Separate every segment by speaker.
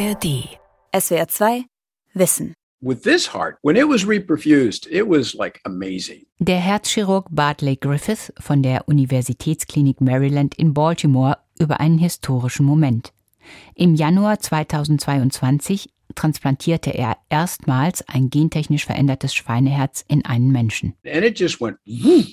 Speaker 1: ARD. SWR 2 Wissen.
Speaker 2: With this heart, when it was reperfused, it was like amazing.
Speaker 3: Der Herzchirurg Bartley Griffith von der Universitätsklinik Maryland in Baltimore über einen historischen Moment. Im Januar 2022 transplantierte er erstmals ein gentechnisch verändertes Schweineherz in einen Menschen.
Speaker 2: And it just went, woof,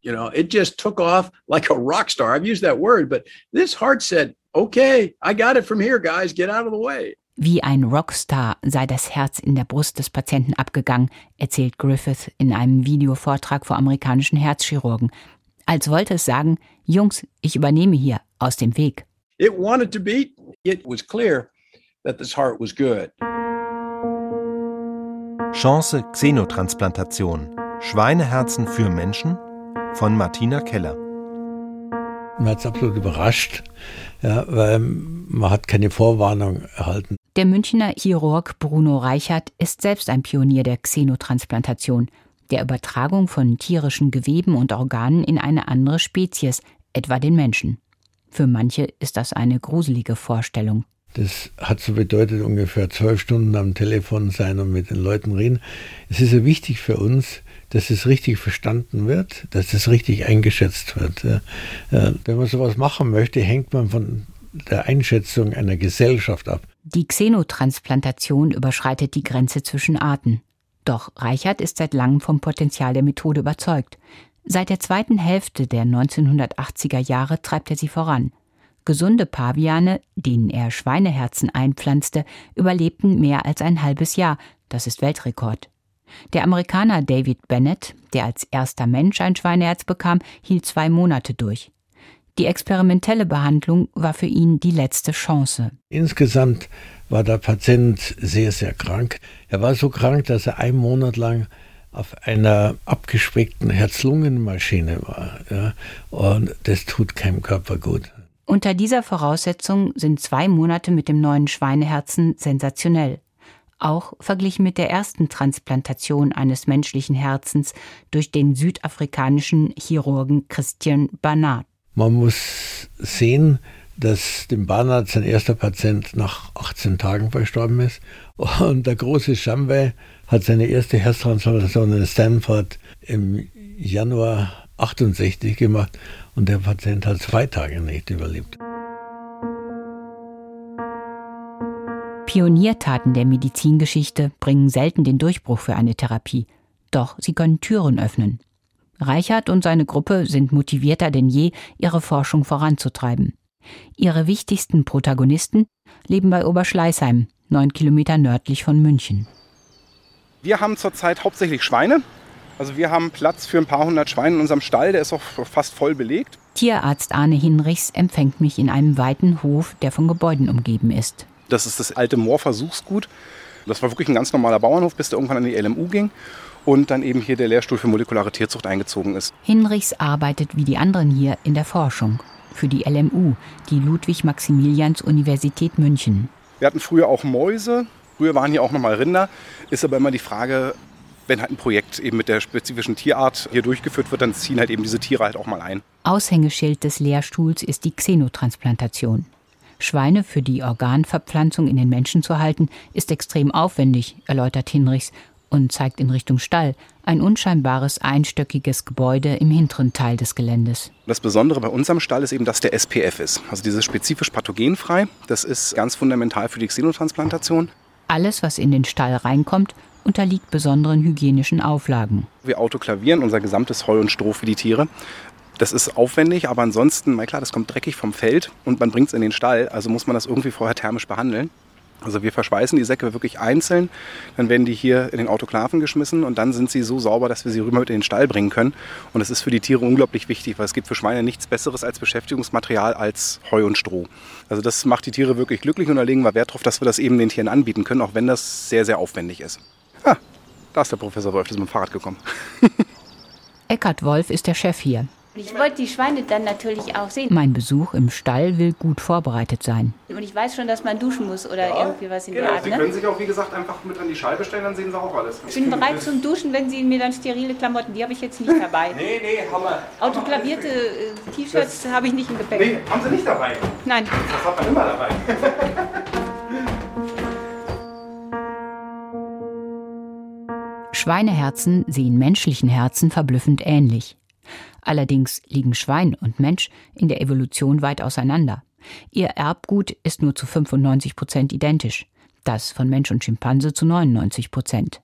Speaker 2: you know, it just took off like a rock star. I've used that word, but this heart said, okay, I got it from here, guys, get out of the way.
Speaker 3: Wie ein Rockstar sei das Herz in der Brust des Patienten abgegangen, erzählt Griffith in einem Videovortrag vor amerikanischen Herzchirurgen. Als wollte es sagen, Jungs, ich übernehme hier aus dem Weg.
Speaker 2: It wanted to beat. It was clear that this heart was good.
Speaker 4: Chance Xenotransplantation. Schweineherzen für Menschen von Martina Keller.
Speaker 5: Man hat es absolut überrascht, ja, weil man hat keine Vorwarnung erhalten.
Speaker 3: Der Münchner Chirurg Bruno Reichert ist selbst ein Pionier der Xenotransplantation, der Übertragung von tierischen Geweben und Organen in eine andere Spezies, etwa den Menschen. Für manche ist das eine gruselige Vorstellung.
Speaker 5: Das hat so bedeutet, ungefähr zwölf Stunden am Telefon sein und mit den Leuten reden. Es ist ja wichtig für uns, dass es richtig verstanden wird, dass es richtig eingeschätzt wird. Wenn man sowas machen möchte, hängt man von der Einschätzung einer Gesellschaft ab.
Speaker 3: Die Xenotransplantation überschreitet die Grenze zwischen Arten. Doch Reichert ist seit langem vom Potenzial der Methode überzeugt. Seit der zweiten Hälfte der 1980er Jahre treibt er sie voran. Gesunde Paviane, denen er Schweineherzen einpflanzte, überlebten mehr als ein halbes Jahr. Das ist Weltrekord. Der Amerikaner David Bennett, der als erster Mensch ein Schweineherz bekam, hielt zwei Monate durch. Die experimentelle Behandlung war für ihn die letzte Chance.
Speaker 5: Insgesamt war der Patient sehr, sehr krank. Er war so krank, dass er einen Monat lang auf einer abgespeckten Herz-Lungen-Maschine war. Ja, und das tut keinem Körper gut.
Speaker 3: Unter dieser Voraussetzung sind zwei Monate mit dem neuen Schweineherzen sensationell. Auch verglichen mit der ersten Transplantation eines menschlichen Herzens durch den südafrikanischen Chirurgen Christian Barnard.
Speaker 5: Man muss sehen, dass dem Barnard sein erster Patient nach 18 Tagen verstorben ist. Und der große Schambe hat seine erste Herztransplantation in Stanford im Januar 68 gemacht und der Patient hat zwei Tage nicht überlebt.
Speaker 3: Pioniertaten der Medizingeschichte bringen selten den Durchbruch für eine Therapie. Doch sie können Türen öffnen. Reichert und seine Gruppe sind motivierter denn je, ihre Forschung voranzutreiben. Ihre wichtigsten Protagonisten leben bei Oberschleißheim, neun Kilometer nördlich von München.
Speaker 6: Wir haben zurzeit hauptsächlich Schweine. Also wir haben Platz für ein paar hundert Schweine in unserem Stall, der ist auch fast voll belegt.
Speaker 3: Tierarzt Arne Hinrichs empfängt mich in einem weiten Hof, der von Gebäuden umgeben ist.
Speaker 6: Das ist das alte Moorversuchsgut. Das war wirklich ein ganz normaler Bauernhof, bis der irgendwann an die LMU ging und dann eben hier der Lehrstuhl für molekulare Tierzucht eingezogen ist.
Speaker 3: Hinrichs arbeitet wie die anderen hier in der Forschung für die LMU, die Ludwig-Maximilians-Universität München.
Speaker 6: Wir hatten früher auch Mäuse, früher waren hier auch nochmal Rinder. Ist aber immer die Frage, wenn halt ein Projekt eben mit der spezifischen Tierart hier durchgeführt wird, dann ziehen halt eben diese Tiere halt auch mal ein.
Speaker 3: Aushängeschild des Lehrstuhls ist die Xenotransplantation. Schweine für die Organverpflanzung in den Menschen zu halten, ist extrem aufwendig, erläutert Hinrichs und zeigt in Richtung Stall ein unscheinbares einstöckiges Gebäude im hinteren Teil des Geländes.
Speaker 6: Das Besondere bei unserem Stall ist eben, dass der SPF ist, also dieses spezifisch pathogenfrei. Das ist ganz fundamental für die Xenotransplantation.
Speaker 3: Alles, was in den Stall reinkommt, unterliegt besonderen hygienischen Auflagen.
Speaker 6: Wir autoklavieren unser gesamtes Heu und Stroh für die Tiere. Das ist aufwendig, aber ansonsten, na klar, das kommt dreckig vom Feld und man bringt es in den Stall, also muss man das irgendwie vorher thermisch behandeln. Also wir verschweißen die Säcke wirklich einzeln, dann werden die hier in den Autoklaven geschmissen und dann sind sie so sauber, dass wir sie rüber mit in den Stall bringen können. Und das ist für die Tiere unglaublich wichtig, weil es gibt für Schweine nichts Besseres als Beschäftigungsmaterial als Heu und Stroh. Also das macht die Tiere wirklich glücklich und da legen wir Wert darauf, dass wir das eben den Tieren anbieten können, auch wenn das sehr, sehr aufwendig ist. Ah, da ist der Professor Wolf, der ist mit dem Fahrrad gekommen.
Speaker 3: Eckhard Wolf ist der Chef hier.
Speaker 7: Ich wollte die Schweine dann natürlich auch sehen.
Speaker 3: Mein Besuch im Stall will gut vorbereitet sein.
Speaker 7: Und ich weiß schon, dass man duschen muss oder ja, irgendwie was in
Speaker 6: genau.
Speaker 7: der Art.
Speaker 6: Sie
Speaker 7: ne?
Speaker 6: können sich auch, wie gesagt, einfach mit an die Scheibe stellen, dann sehen Sie auch alles.
Speaker 7: Ich bin bereit zum Duschen, wenn Sie mir dann sterile Klamotten, die habe ich jetzt nicht dabei.
Speaker 6: nee, nee, haben wir.
Speaker 7: Autoklavierte äh, T-Shirts habe ich nicht im Gepäck.
Speaker 6: Nee, haben Sie nicht dabei.
Speaker 7: Nein.
Speaker 6: Das hat man immer dabei.
Speaker 3: Schweineherzen sehen menschlichen Herzen verblüffend ähnlich. Allerdings liegen Schwein und Mensch in der Evolution weit auseinander. Ihr Erbgut ist nur zu 95 Prozent identisch, das von Mensch und Schimpanse zu 99 Prozent.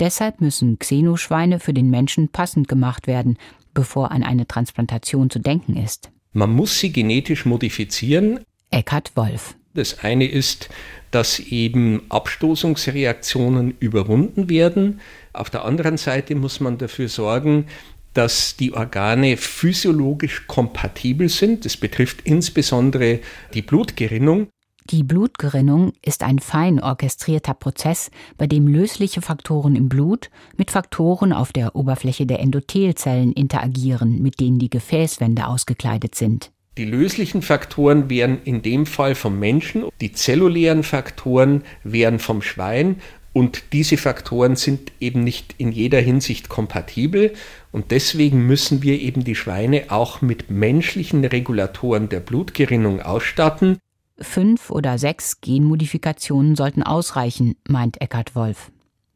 Speaker 3: Deshalb müssen Xenoschweine für den Menschen passend gemacht werden, bevor an eine Transplantation zu denken ist.
Speaker 8: Man muss sie genetisch modifizieren.
Speaker 3: Eckhard Wolf.
Speaker 8: Das eine ist, dass eben Abstoßungsreaktionen überwunden werden. Auf der anderen Seite muss man dafür sorgen, dass die Organe physiologisch kompatibel sind. Das betrifft insbesondere die Blutgerinnung.
Speaker 3: Die Blutgerinnung ist ein fein orchestrierter Prozess, bei dem lösliche Faktoren im Blut mit Faktoren auf der Oberfläche der Endothelzellen interagieren, mit denen die Gefäßwände ausgekleidet sind.
Speaker 8: Die löslichen Faktoren wären in dem Fall vom Menschen, die zellulären Faktoren wären vom Schwein und diese Faktoren sind eben nicht in jeder Hinsicht kompatibel und deswegen müssen wir eben die Schweine auch mit menschlichen Regulatoren der Blutgerinnung ausstatten.
Speaker 3: Fünf oder sechs Genmodifikationen sollten ausreichen, meint Eckhard Wolf.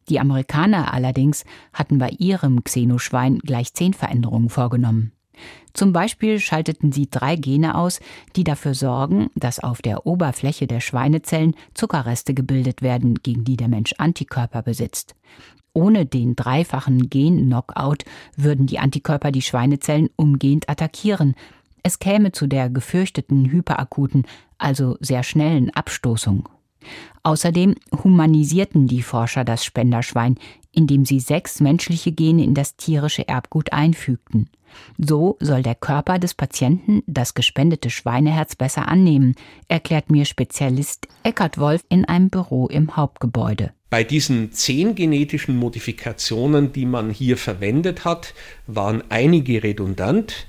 Speaker 3: Die Amerikaner allerdings hatten bei ihrem Xenoschwein gleich zehn Veränderungen vorgenommen. Zum Beispiel schalteten sie drei Gene aus, die dafür sorgen, dass auf der Oberfläche der Schweinezellen Zuckerreste gebildet werden, gegen die der Mensch Antikörper besitzt. Ohne den dreifachen Gen-Knockout würden die Antikörper die Schweinezellen umgehend attackieren. Es käme zu der gefürchteten hyperakuten, also sehr schnellen Abstoßung. Außerdem humanisierten die Forscher das Spenderschwein, indem sie sechs menschliche Gene in das tierische Erbgut einfügten. So soll der Körper des Patienten das gespendete Schweineherz besser annehmen, erklärt mir Spezialist Eckhard Wolf in einem Büro im Hauptgebäude.
Speaker 8: Bei diesen zehn genetischen Modifikationen, die man hier verwendet hat, waren einige redundant.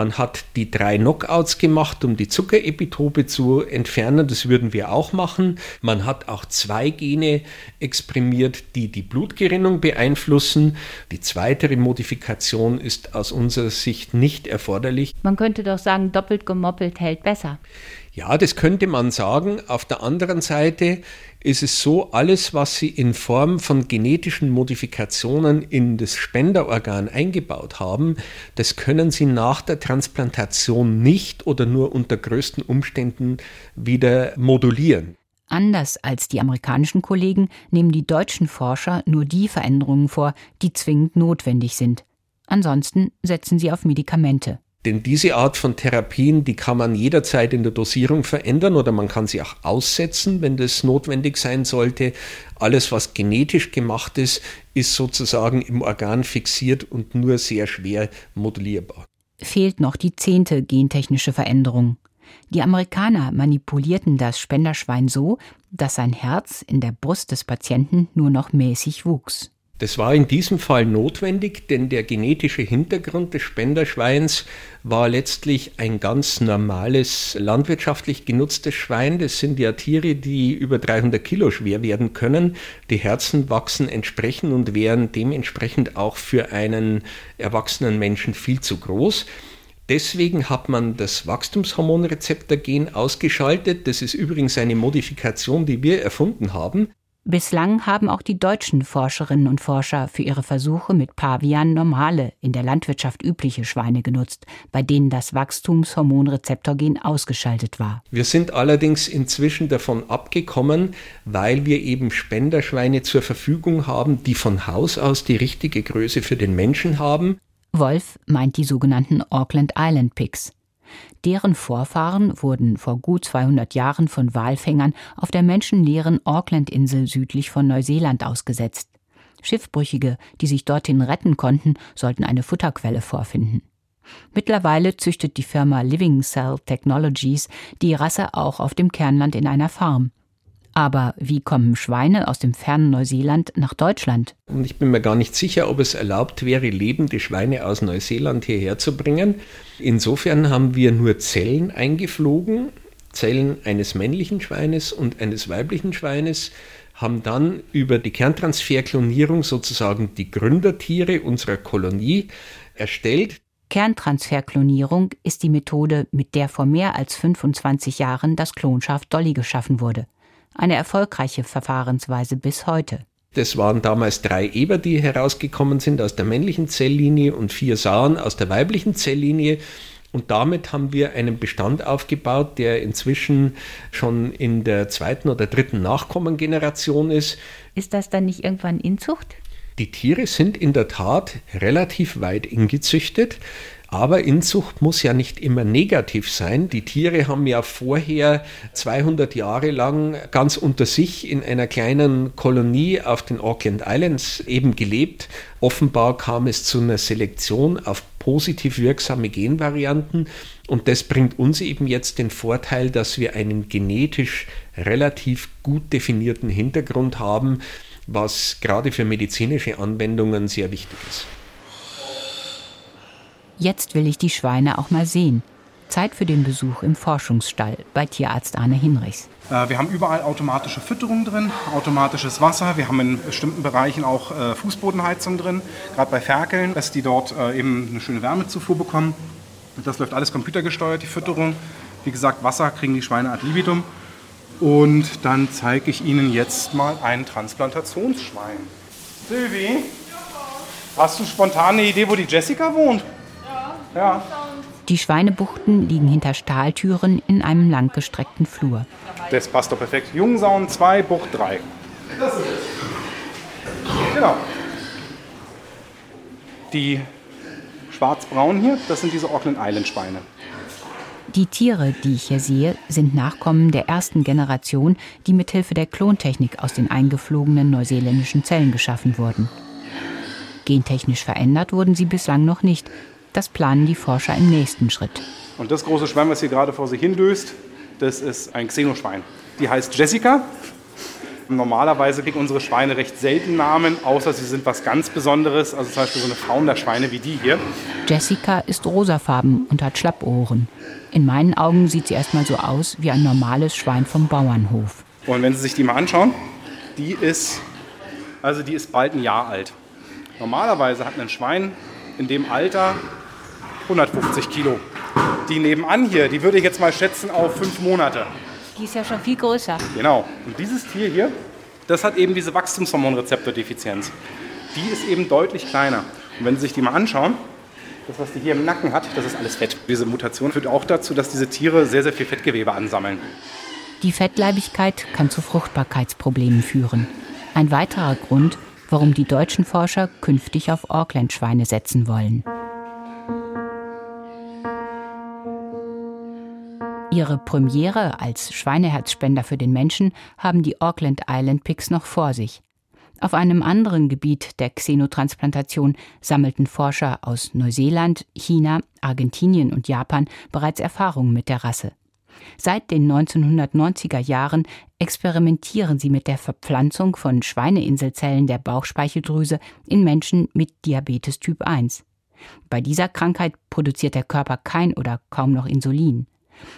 Speaker 8: Man hat die drei Knockouts gemacht, um die Zuckerepitope zu entfernen. Das würden wir auch machen. Man hat auch zwei Gene exprimiert, die die Blutgerinnung beeinflussen. Die zweite Modifikation ist aus unserer Sicht nicht erforderlich.
Speaker 7: Man könnte doch sagen, doppelt gemoppelt hält besser.
Speaker 8: Ja, das könnte man sagen. Auf der anderen Seite ist es so, alles, was Sie in Form von genetischen Modifikationen in das Spenderorgan eingebaut haben, das können Sie nach der Transplantation nicht oder nur unter größten Umständen wieder modulieren.
Speaker 3: Anders als die amerikanischen Kollegen nehmen die deutschen Forscher nur die Veränderungen vor, die zwingend notwendig sind. Ansonsten setzen sie auf Medikamente.
Speaker 8: Denn diese Art von Therapien, die kann man jederzeit in der Dosierung verändern oder man kann sie auch aussetzen, wenn das notwendig sein sollte. Alles, was genetisch gemacht ist, ist sozusagen im Organ fixiert und nur sehr schwer modulierbar.
Speaker 3: Fehlt noch die zehnte gentechnische Veränderung. Die Amerikaner manipulierten das Spenderschwein so, dass sein Herz in der Brust des Patienten nur noch mäßig wuchs.
Speaker 8: Das war in diesem Fall notwendig, denn der genetische Hintergrund des Spenderschweins war letztlich ein ganz normales landwirtschaftlich genutztes Schwein. Das sind ja Tiere, die über 300 Kilo schwer werden können. Die Herzen wachsen entsprechend und wären dementsprechend auch für einen erwachsenen Menschen viel zu groß. Deswegen hat man das Wachstumshormonrezeptor-Gen ausgeschaltet. Das ist übrigens eine Modifikation, die wir erfunden haben.
Speaker 3: Bislang haben auch die deutschen Forscherinnen und Forscher für ihre Versuche mit Pavian normale, in der Landwirtschaft übliche Schweine genutzt, bei denen das Wachstumshormonrezeptorgen ausgeschaltet war.
Speaker 8: Wir sind allerdings inzwischen davon abgekommen, weil wir eben Spenderschweine zur Verfügung haben, die von Haus aus die richtige Größe für den Menschen haben.
Speaker 3: Wolf meint die sogenannten Auckland Island Pigs. Deren Vorfahren wurden vor gut 200 Jahren von Walfängern auf der menschenleeren Auckland-Insel südlich von Neuseeland ausgesetzt. Schiffbrüchige, die sich dorthin retten konnten, sollten eine Futterquelle vorfinden. Mittlerweile züchtet die Firma Living Cell Technologies die Rasse auch auf dem Kernland in einer Farm. Aber wie kommen Schweine aus dem fernen Neuseeland nach Deutschland?
Speaker 8: Und ich bin mir gar nicht sicher, ob es erlaubt wäre, lebende Schweine aus Neuseeland hierher zu bringen. Insofern haben wir nur Zellen eingeflogen, Zellen eines männlichen Schweines und eines weiblichen Schweines, haben dann über die Kerntransferklonierung sozusagen die Gründertiere unserer Kolonie erstellt.
Speaker 3: Kerntransferklonierung ist die Methode, mit der vor mehr als 25 Jahren das Klonschaf Dolly geschaffen wurde eine erfolgreiche Verfahrensweise bis heute.
Speaker 8: Das waren damals drei Eber, die herausgekommen sind aus der männlichen Zelllinie und vier Saaren aus der weiblichen Zelllinie. Und damit haben wir einen Bestand aufgebaut, der inzwischen schon in der zweiten oder dritten Nachkommengeneration ist.
Speaker 3: Ist das dann nicht irgendwann Inzucht?
Speaker 8: Die Tiere sind in der Tat relativ weit ingezüchtet. Aber Inzucht muss ja nicht immer negativ sein. Die Tiere haben ja vorher 200 Jahre lang ganz unter sich in einer kleinen Kolonie auf den Auckland Islands eben gelebt. Offenbar kam es zu einer Selektion auf positiv wirksame Genvarianten und das bringt uns eben jetzt den Vorteil, dass wir einen genetisch relativ gut definierten Hintergrund haben, was gerade für medizinische Anwendungen sehr wichtig ist.
Speaker 3: Jetzt will ich die Schweine auch mal sehen. Zeit für den Besuch im Forschungsstall bei Tierarzt Arne Hinrichs.
Speaker 6: Äh, wir haben überall automatische Fütterung drin, automatisches Wasser. Wir haben in bestimmten Bereichen auch äh, Fußbodenheizung drin, gerade bei Ferkeln, dass die dort äh, eben eine schöne Wärmezufuhr bekommen. Das läuft alles computergesteuert, die Fütterung. Wie gesagt, Wasser kriegen die Schweine ad libitum. Und dann zeige ich Ihnen jetzt mal ein Transplantationsschwein. Silvi, hast du spontan eine Idee, wo die Jessica wohnt?
Speaker 3: Ja. Die Schweinebuchten liegen hinter Stahltüren in einem langgestreckten Flur.
Speaker 6: Das passt doch perfekt. Jungsauen 2, Bucht 3. Das ist es. Genau. Die schwarz-braun hier, das sind diese Auckland Island Schweine.
Speaker 3: Die Tiere, die ich hier sehe, sind Nachkommen der ersten Generation, die mithilfe der Klontechnik aus den eingeflogenen neuseeländischen Zellen geschaffen wurden. Gentechnisch verändert wurden sie bislang noch nicht, das planen die Forscher im nächsten Schritt.
Speaker 6: Und das große Schwein, was hier gerade vor sich hindöst, das ist ein Xenoschwein. Die heißt Jessica. Normalerweise kriegen unsere Schweine recht selten Namen, außer sie sind was ganz Besonderes, also zum Beispiel so eine Fauna-Schweine wie die hier.
Speaker 3: Jessica ist rosafarben und hat Schlappohren. In meinen Augen sieht sie erstmal so aus wie ein normales Schwein vom Bauernhof.
Speaker 6: Und wenn Sie sich die mal anschauen, die ist, also die ist bald ein Jahr alt. Normalerweise hat ein Schwein in dem Alter 150 Kilo. Die nebenan hier, die würde ich jetzt mal schätzen auf fünf Monate.
Speaker 3: Die ist ja schon viel größer.
Speaker 6: Genau. Und dieses Tier hier, das hat eben diese Wachstumshormonrezeptordefizienz. Die ist eben deutlich kleiner. Und wenn Sie sich die mal anschauen, das, was die hier im Nacken hat, das ist alles Fett. Diese Mutation führt auch dazu, dass diese Tiere sehr, sehr viel Fettgewebe ansammeln.
Speaker 3: Die Fettleibigkeit kann zu Fruchtbarkeitsproblemen führen. Ein weiterer Grund, warum die deutschen Forscher künftig auf Auckland-Schweine setzen wollen. Ihre Premiere als Schweineherzspender für den Menschen haben die Auckland Island Pigs noch vor sich. Auf einem anderen Gebiet der Xenotransplantation sammelten Forscher aus Neuseeland, China, Argentinien und Japan bereits Erfahrungen mit der Rasse. Seit den 1990er Jahren experimentieren sie mit der Verpflanzung von Schweineinselzellen der Bauchspeicheldrüse in Menschen mit Diabetes Typ 1. Bei dieser Krankheit produziert der Körper kein oder kaum noch Insulin.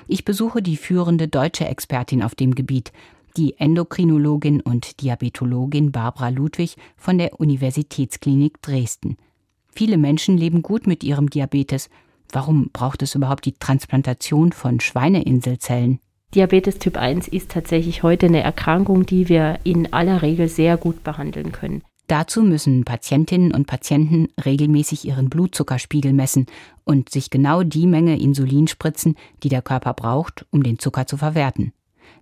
Speaker 3: Ich besuche die führende deutsche Expertin auf dem Gebiet, die Endokrinologin und Diabetologin Barbara Ludwig von der Universitätsklinik Dresden. Viele Menschen leben gut mit ihrem Diabetes. Warum braucht es überhaupt die Transplantation von Schweineinselzellen?
Speaker 9: Diabetes Typ 1 ist tatsächlich heute eine Erkrankung, die wir in aller Regel sehr gut behandeln können.
Speaker 3: Dazu müssen Patientinnen und Patienten regelmäßig ihren Blutzuckerspiegel messen und sich genau die Menge Insulin spritzen, die der Körper braucht, um den Zucker zu verwerten.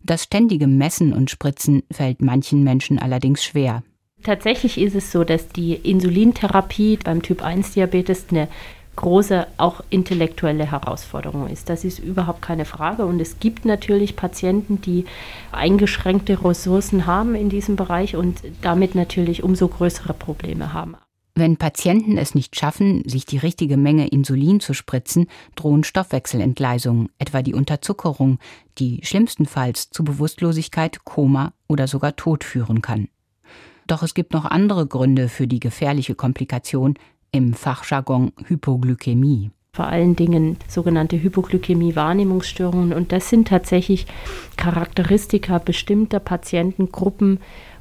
Speaker 3: Das ständige Messen und Spritzen fällt manchen Menschen allerdings schwer.
Speaker 9: Tatsächlich ist es so, dass die Insulintherapie beim Typ 1 Diabetes eine große, auch intellektuelle Herausforderung ist. Das ist überhaupt keine Frage. Und es gibt natürlich Patienten, die eingeschränkte Ressourcen haben in diesem Bereich und damit natürlich umso größere Probleme haben.
Speaker 3: Wenn Patienten es nicht schaffen, sich die richtige Menge Insulin zu spritzen, drohen Stoffwechselentgleisungen, etwa die Unterzuckerung, die schlimmstenfalls zu Bewusstlosigkeit, Koma oder sogar Tod führen kann. Doch es gibt noch andere Gründe für die gefährliche Komplikation, im Fachjargon Hypoglykämie.
Speaker 9: Vor allen Dingen sogenannte Hypoglykämie-Wahrnehmungsstörungen. Und das sind tatsächlich Charakteristika bestimmter Patientengruppen,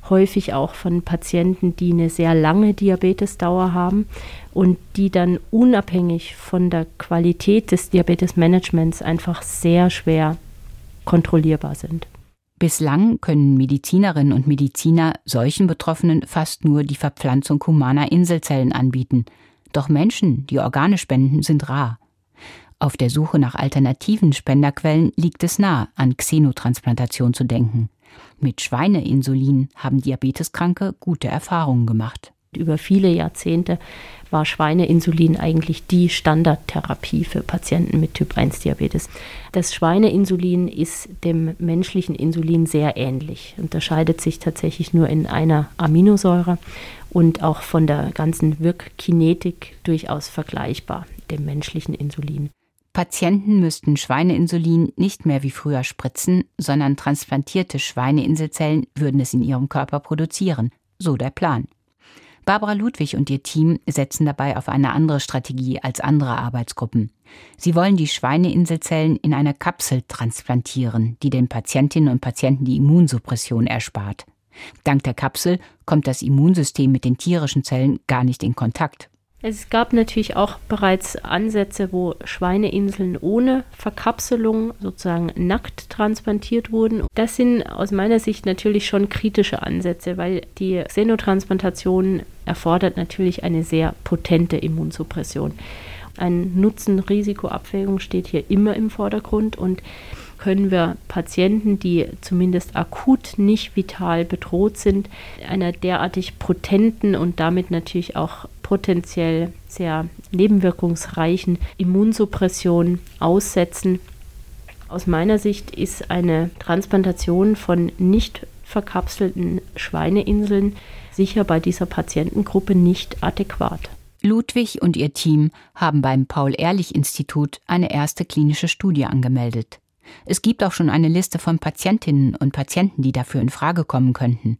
Speaker 9: häufig auch von Patienten, die eine sehr lange Diabetesdauer haben und die dann unabhängig von der Qualität des Diabetesmanagements einfach sehr schwer kontrollierbar sind.
Speaker 3: Bislang können Medizinerinnen und Mediziner solchen Betroffenen fast nur die Verpflanzung humaner Inselzellen anbieten. Doch Menschen, die Organe spenden, sind rar. Auf der Suche nach alternativen Spenderquellen liegt es nahe, an Xenotransplantation zu denken. Mit Schweineinsulin haben Diabeteskranke gute Erfahrungen gemacht.
Speaker 9: Über viele Jahrzehnte war Schweineinsulin eigentlich die Standardtherapie für Patienten mit Typ-1-Diabetes. Das Schweineinsulin ist dem menschlichen Insulin sehr ähnlich, unterscheidet sich tatsächlich nur in einer Aminosäure und auch von der ganzen Wirkkinetik durchaus vergleichbar dem menschlichen Insulin.
Speaker 3: Patienten müssten Schweineinsulin nicht mehr wie früher spritzen, sondern transplantierte Schweineinselzellen würden es in ihrem Körper produzieren. So der Plan. Barbara Ludwig und ihr Team setzen dabei auf eine andere Strategie als andere Arbeitsgruppen. Sie wollen die Schweineinselzellen in eine Kapsel transplantieren, die den Patientinnen und Patienten die Immunsuppression erspart. Dank der Kapsel kommt das Immunsystem mit den tierischen Zellen gar nicht in Kontakt.
Speaker 9: Es gab natürlich auch bereits Ansätze, wo Schweineinseln ohne Verkapselung sozusagen nackt transplantiert wurden. Das sind aus meiner Sicht natürlich schon kritische Ansätze, weil die Xenotransplantation erfordert natürlich eine sehr potente Immunsuppression. Ein Nutzen-Risiko-Abwägung steht hier immer im Vordergrund und können wir Patienten, die zumindest akut nicht vital bedroht sind, einer derartig potenten und damit natürlich auch potenziell sehr nebenwirkungsreichen Immunsuppression aussetzen. Aus meiner Sicht ist eine Transplantation von nicht verkapselten Schweineinseln sicher bei dieser Patientengruppe nicht adäquat.
Speaker 3: Ludwig und ihr Team haben beim Paul-Ehrlich-Institut eine erste klinische Studie angemeldet. Es gibt auch schon eine Liste von Patientinnen und Patienten, die dafür in Frage kommen könnten.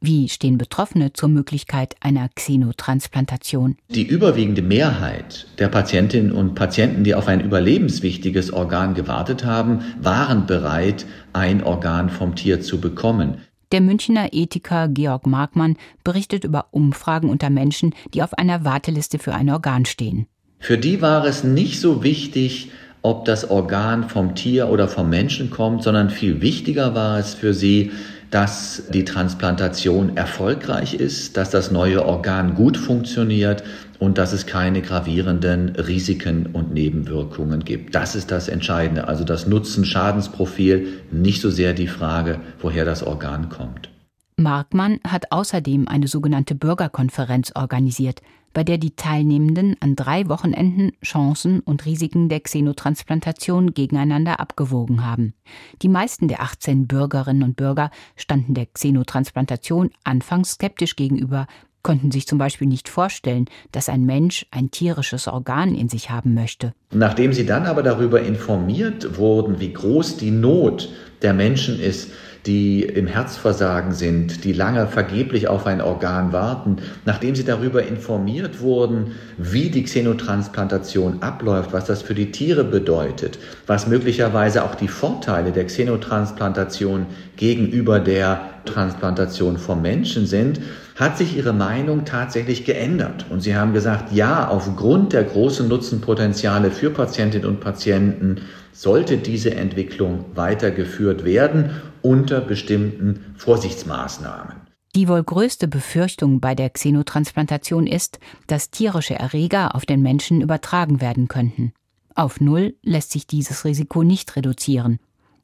Speaker 3: Wie stehen Betroffene zur Möglichkeit einer Xenotransplantation?
Speaker 10: Die überwiegende Mehrheit der Patientinnen und Patienten, die auf ein überlebenswichtiges Organ gewartet haben, waren bereit, ein Organ vom Tier zu bekommen.
Speaker 3: Der Münchner Ethiker Georg Markmann berichtet über Umfragen unter Menschen, die auf einer Warteliste für ein Organ stehen.
Speaker 10: Für die war es nicht so wichtig, ob das Organ vom Tier oder vom Menschen kommt, sondern viel wichtiger war es für sie, dass die Transplantation erfolgreich ist, dass das neue Organ gut funktioniert und dass es keine gravierenden Risiken und Nebenwirkungen gibt. Das ist das Entscheidende, also das Nutzen-Schadensprofil, nicht so sehr die Frage, woher das Organ kommt.
Speaker 3: Markmann hat außerdem eine sogenannte Bürgerkonferenz organisiert, bei der die Teilnehmenden an drei Wochenenden Chancen und Risiken der Xenotransplantation gegeneinander abgewogen haben. Die meisten der 18 Bürgerinnen und Bürger standen der Xenotransplantation anfangs skeptisch gegenüber, konnten sich zum Beispiel nicht vorstellen, dass ein Mensch ein tierisches Organ in sich haben möchte.
Speaker 10: Nachdem sie dann aber darüber informiert wurden, wie groß die Not der Menschen ist, die im Herzversagen sind, die lange vergeblich auf ein Organ warten, nachdem sie darüber informiert wurden, wie die Xenotransplantation abläuft, was das für die Tiere bedeutet, was möglicherweise auch die Vorteile der Xenotransplantation gegenüber der Transplantation vom Menschen sind, hat sich ihre Meinung tatsächlich geändert. Und sie haben gesagt, ja, aufgrund der großen Nutzenpotenziale für Patientinnen und Patienten sollte diese Entwicklung weitergeführt werden unter bestimmten Vorsichtsmaßnahmen.
Speaker 3: Die wohl größte Befürchtung bei der Xenotransplantation ist, dass tierische Erreger auf den Menschen übertragen werden könnten. Auf Null lässt sich dieses Risiko nicht reduzieren.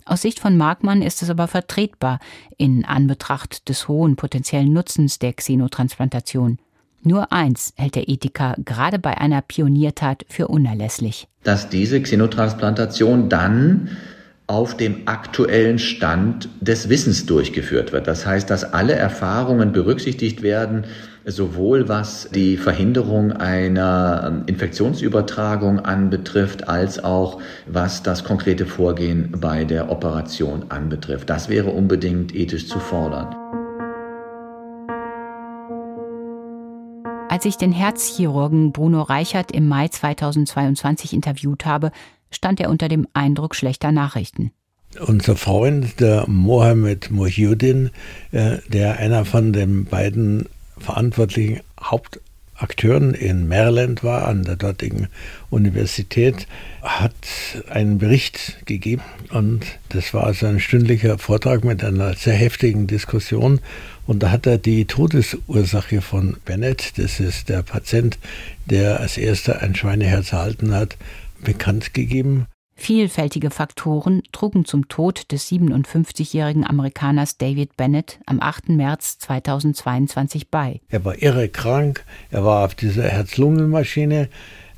Speaker 3: Aus Sicht von Markmann ist es aber vertretbar in Anbetracht des hohen potenziellen Nutzens der Xenotransplantation. Nur eins hält der Ethiker gerade bei einer Pioniertat für unerlässlich.
Speaker 10: Dass diese Xenotransplantation dann auf dem aktuellen Stand des Wissens durchgeführt wird. Das heißt, dass alle Erfahrungen berücksichtigt werden, sowohl was die Verhinderung einer ähm, Infektionsübertragung anbetrifft, als auch was das konkrete Vorgehen bei der Operation anbetrifft. Das wäre unbedingt ethisch zu fordern.
Speaker 3: Als ich den Herzchirurgen Bruno Reichert im Mai 2022 interviewt habe, stand er unter dem Eindruck schlechter Nachrichten.
Speaker 5: Unser Freund, der Mohammed Mohyuddin, äh, der einer von den beiden verantwortlichen Akteuren in Maryland war, an der dortigen Universität, hat einen Bericht gegeben. Und das war also ein stündlicher Vortrag mit einer sehr heftigen Diskussion. Und da hat er die Todesursache von Bennett, das ist der Patient, der als erster ein Schweineherz erhalten hat, bekannt gegeben.
Speaker 3: Vielfältige Faktoren trugen zum Tod des 57-jährigen Amerikaners David Bennett am 8. März 2022 bei.
Speaker 5: Er war irre krank, er war auf dieser Herz-Lungen-Maschine.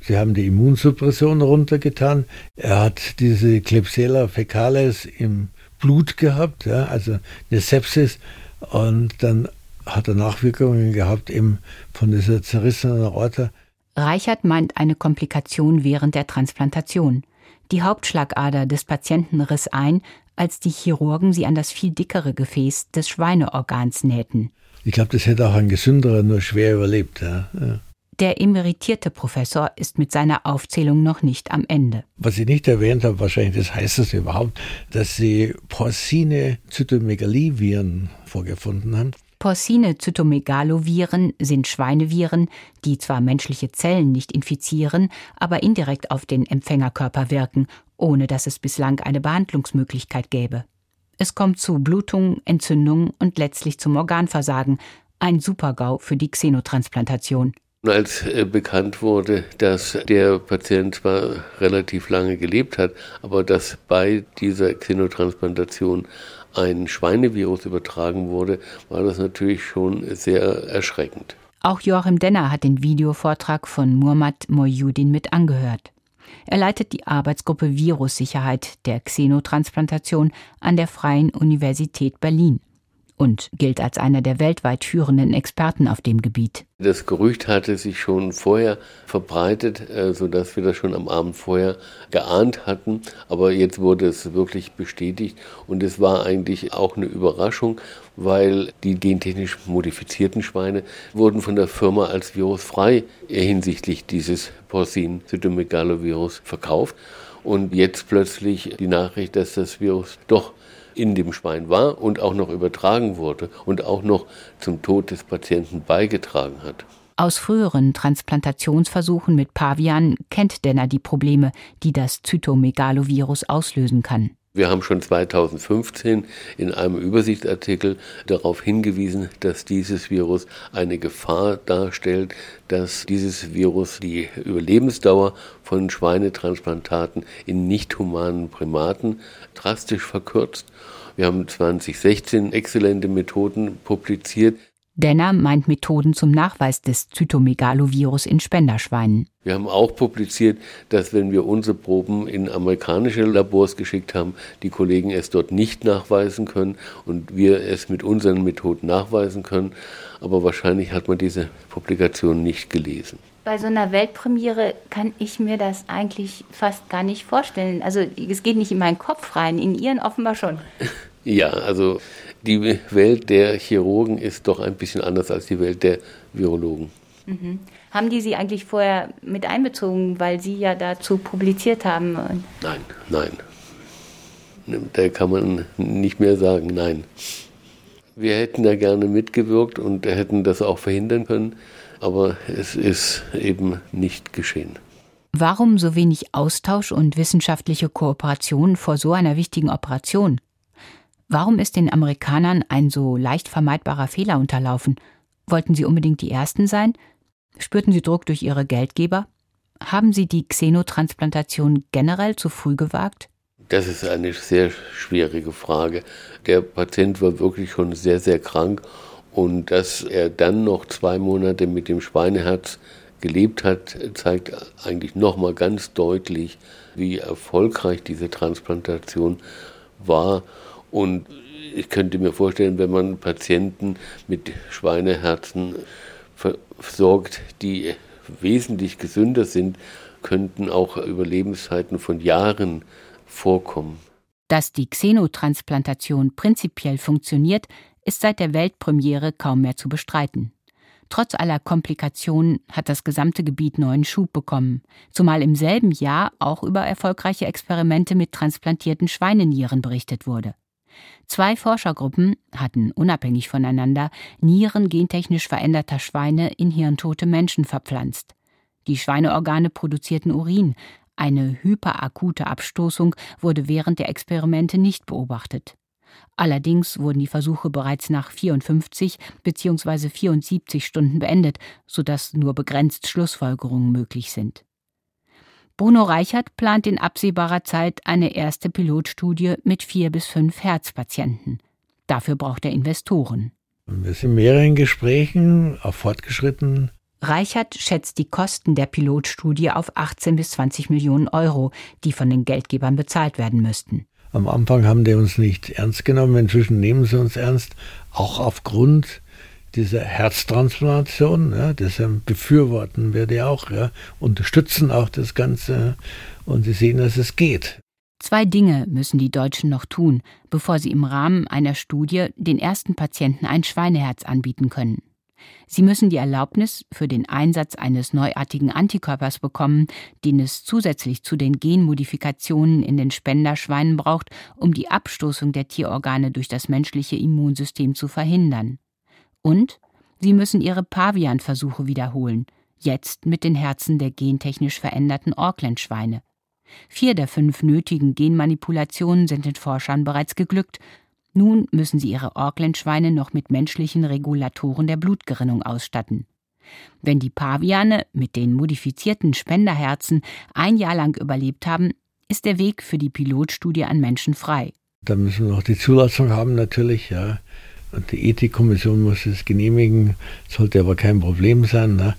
Speaker 5: Sie haben die Immunsuppression runtergetan. Er hat diese Klebsiella fecalis im Blut gehabt, ja, also eine Sepsis. Und dann hat er Nachwirkungen gehabt eben von dieser zerrissenen Aorta.
Speaker 3: Reichert meint eine Komplikation während der Transplantation. Die Hauptschlagader des Patienten riss ein, als die Chirurgen sie an das viel dickere Gefäß des Schweineorgans nähten.
Speaker 5: Ich glaube, das hätte auch ein gesünderer nur schwer überlebt. Ja. Ja.
Speaker 3: Der emeritierte Professor ist mit seiner Aufzählung noch nicht am Ende.
Speaker 5: Was ich nicht erwähnt habe, wahrscheinlich das heißeste überhaupt, dass sie porcine Zytomegalie-Viren vorgefunden haben.
Speaker 3: Porcine Zytomegaloviren sind Schweineviren, die zwar menschliche Zellen nicht infizieren, aber indirekt auf den Empfängerkörper wirken, ohne dass es bislang eine Behandlungsmöglichkeit gäbe. Es kommt zu Blutung, Entzündung und letztlich zum Organversagen, ein Supergau für die Xenotransplantation.
Speaker 11: Als äh, bekannt wurde, dass der Patient zwar relativ lange gelebt hat, aber dass bei dieser Xenotransplantation ein Schweinevirus übertragen wurde, war das natürlich schon sehr erschreckend.
Speaker 3: Auch Joachim Denner hat den Videovortrag von Muhammad Moyudin mit angehört. Er leitet die Arbeitsgruppe Virussicherheit der Xenotransplantation an der Freien Universität Berlin und gilt als einer der weltweit führenden Experten auf dem Gebiet.
Speaker 11: Das Gerücht hatte sich schon vorher verbreitet, äh, sodass wir das schon am Abend vorher geahnt hatten. Aber jetzt wurde es wirklich bestätigt und es war eigentlich auch eine Überraschung, weil die gentechnisch modifizierten Schweine wurden von der Firma als virusfrei hinsichtlich dieses Porcin-Cytomegalovirus verkauft. Und jetzt plötzlich die Nachricht, dass das Virus doch in dem Schwein war und auch noch übertragen wurde und auch noch zum Tod des Patienten beigetragen hat.
Speaker 3: Aus früheren Transplantationsversuchen mit Pavian kennt Denner die Probleme, die das Zytomegalovirus auslösen kann.
Speaker 11: Wir haben schon 2015 in einem Übersichtsartikel darauf hingewiesen, dass dieses Virus eine Gefahr darstellt, dass dieses Virus die Überlebensdauer von Schweinetransplantaten in nicht humanen Primaten drastisch verkürzt. Wir haben 2016 exzellente Methoden publiziert,
Speaker 3: Denner meint Methoden zum Nachweis des Zytomegalovirus in Spenderschweinen.
Speaker 11: Wir haben auch publiziert, dass wenn wir unsere Proben in amerikanische Labors geschickt haben, die Kollegen es dort nicht nachweisen können und wir es mit unseren Methoden nachweisen können. Aber wahrscheinlich hat man diese Publikation nicht gelesen.
Speaker 7: Bei so einer Weltpremiere kann ich mir das eigentlich fast gar nicht vorstellen. Also es geht nicht in meinen Kopf rein, in Ihren offenbar schon.
Speaker 11: Ja, also die Welt der Chirurgen ist doch ein bisschen anders als die Welt der Virologen.
Speaker 7: Mhm. Haben die Sie eigentlich vorher mit einbezogen, weil Sie ja dazu publiziert haben?
Speaker 11: Nein, nein. Da kann man nicht mehr sagen, nein. Wir hätten da gerne mitgewirkt und hätten das auch verhindern können, aber es ist eben nicht geschehen.
Speaker 3: Warum so wenig Austausch und wissenschaftliche Kooperation vor so einer wichtigen Operation? Warum ist den Amerikanern ein so leicht vermeidbarer Fehler unterlaufen? Wollten sie unbedingt die Ersten sein? Spürten sie Druck durch ihre Geldgeber? Haben sie die Xenotransplantation generell zu früh gewagt?
Speaker 11: Das ist eine sehr schwierige Frage. Der Patient war wirklich schon sehr, sehr krank und dass er dann noch zwei Monate mit dem Schweineherz gelebt hat, zeigt eigentlich nochmal ganz deutlich, wie erfolgreich diese Transplantation war. Und ich könnte mir vorstellen, wenn man Patienten mit Schweineherzen versorgt, die wesentlich gesünder sind, könnten auch Überlebenszeiten von Jahren vorkommen.
Speaker 3: Dass die Xenotransplantation prinzipiell funktioniert, ist seit der Weltpremiere kaum mehr zu bestreiten. Trotz aller Komplikationen hat das gesamte Gebiet neuen Schub bekommen, zumal im selben Jahr auch über erfolgreiche Experimente mit transplantierten Schweinenieren berichtet wurde. Zwei Forschergruppen hatten unabhängig voneinander Nieren gentechnisch veränderter Schweine in hirntote Menschen verpflanzt. Die Schweineorgane produzierten Urin. Eine hyperakute Abstoßung wurde während der Experimente nicht beobachtet. Allerdings wurden die Versuche bereits nach 54 bzw. 74 Stunden beendet, sodass nur begrenzt Schlussfolgerungen möglich sind. Bruno Reichert plant in absehbarer Zeit eine erste Pilotstudie mit vier bis fünf Herzpatienten. Dafür braucht er Investoren.
Speaker 5: Wir sind in mehreren Gesprächen, auch fortgeschritten.
Speaker 3: Reichert schätzt die Kosten der Pilotstudie auf 18 bis 20 Millionen Euro, die von den Geldgebern bezahlt werden müssten.
Speaker 5: Am Anfang haben die uns nicht ernst genommen, inzwischen nehmen sie uns ernst, auch aufgrund dieser Herztransplantation. Ja, das befürworten wir die auch, ja, unterstützen auch das Ganze und sie sehen, dass es geht.
Speaker 3: Zwei Dinge müssen die Deutschen noch tun, bevor sie im Rahmen einer Studie den ersten Patienten ein Schweineherz anbieten können. Sie müssen die Erlaubnis für den Einsatz eines neuartigen Antikörpers bekommen, den es zusätzlich zu den Genmodifikationen in den Spenderschweinen braucht, um die Abstoßung der Tierorgane durch das menschliche Immunsystem zu verhindern. Und sie müssen ihre Pavianversuche wiederholen, jetzt mit den Herzen der gentechnisch veränderten Auckland-Schweine. Vier der fünf nötigen Genmanipulationen sind den Forschern bereits geglückt, nun müssen sie ihre Auckland-Schweine noch mit menschlichen Regulatoren der Blutgerinnung ausstatten. Wenn die Paviane mit den modifizierten Spenderherzen ein Jahr lang überlebt haben, ist der Weg für die Pilotstudie an Menschen frei.
Speaker 5: Da müssen wir noch die Zulassung haben, natürlich, ja. Und die Ethikkommission muss es genehmigen, sollte aber kein Problem sein. Ne?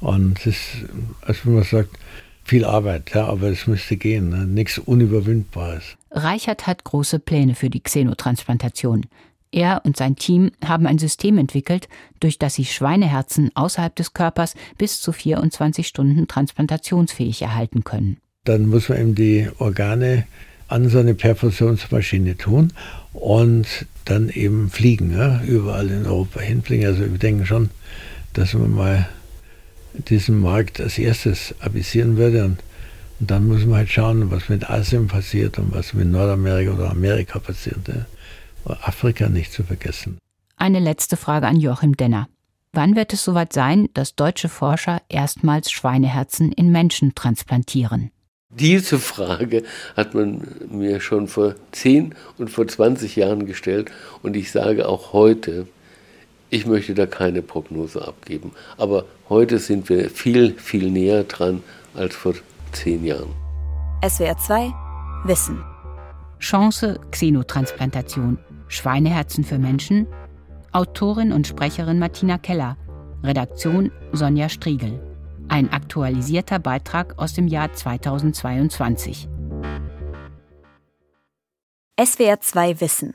Speaker 5: Und es ist, als wenn man sagt, viel Arbeit, ja, aber es müsste gehen, ne? nichts Unüberwindbares.
Speaker 3: Reichert hat große Pläne für die Xenotransplantation. Er und sein Team haben ein System entwickelt, durch das sie Schweineherzen außerhalb des Körpers bis zu 24 Stunden transplantationsfähig erhalten können.
Speaker 5: Dann muss man eben die Organe an so eine Perfusionsmaschine tun und dann eben fliegen, ja, überall in Europa hinfliegen. Also wir denken schon, dass man mal diesen Markt als erstes avisieren würde. Und, und, dann muss man halt schauen, was mit Asien passiert und was mit Nordamerika oder Amerika passiert. Ja. Afrika nicht zu vergessen.
Speaker 3: Eine letzte Frage an Joachim Denner. Wann wird es soweit sein, dass deutsche Forscher erstmals Schweineherzen in Menschen transplantieren?
Speaker 11: Diese Frage hat man mir schon vor 10 und vor 20 Jahren gestellt und ich sage auch heute, ich möchte da keine Prognose abgeben. Aber heute sind wir viel, viel näher dran als vor zehn Jahren.
Speaker 1: SWR 2 Wissen.
Speaker 3: Chance Xenotransplantation. Schweineherzen für Menschen. Autorin und Sprecherin Martina Keller. Redaktion Sonja Striegel. Ein aktualisierter Beitrag aus dem Jahr 2022.
Speaker 1: SWR 2 Wissen.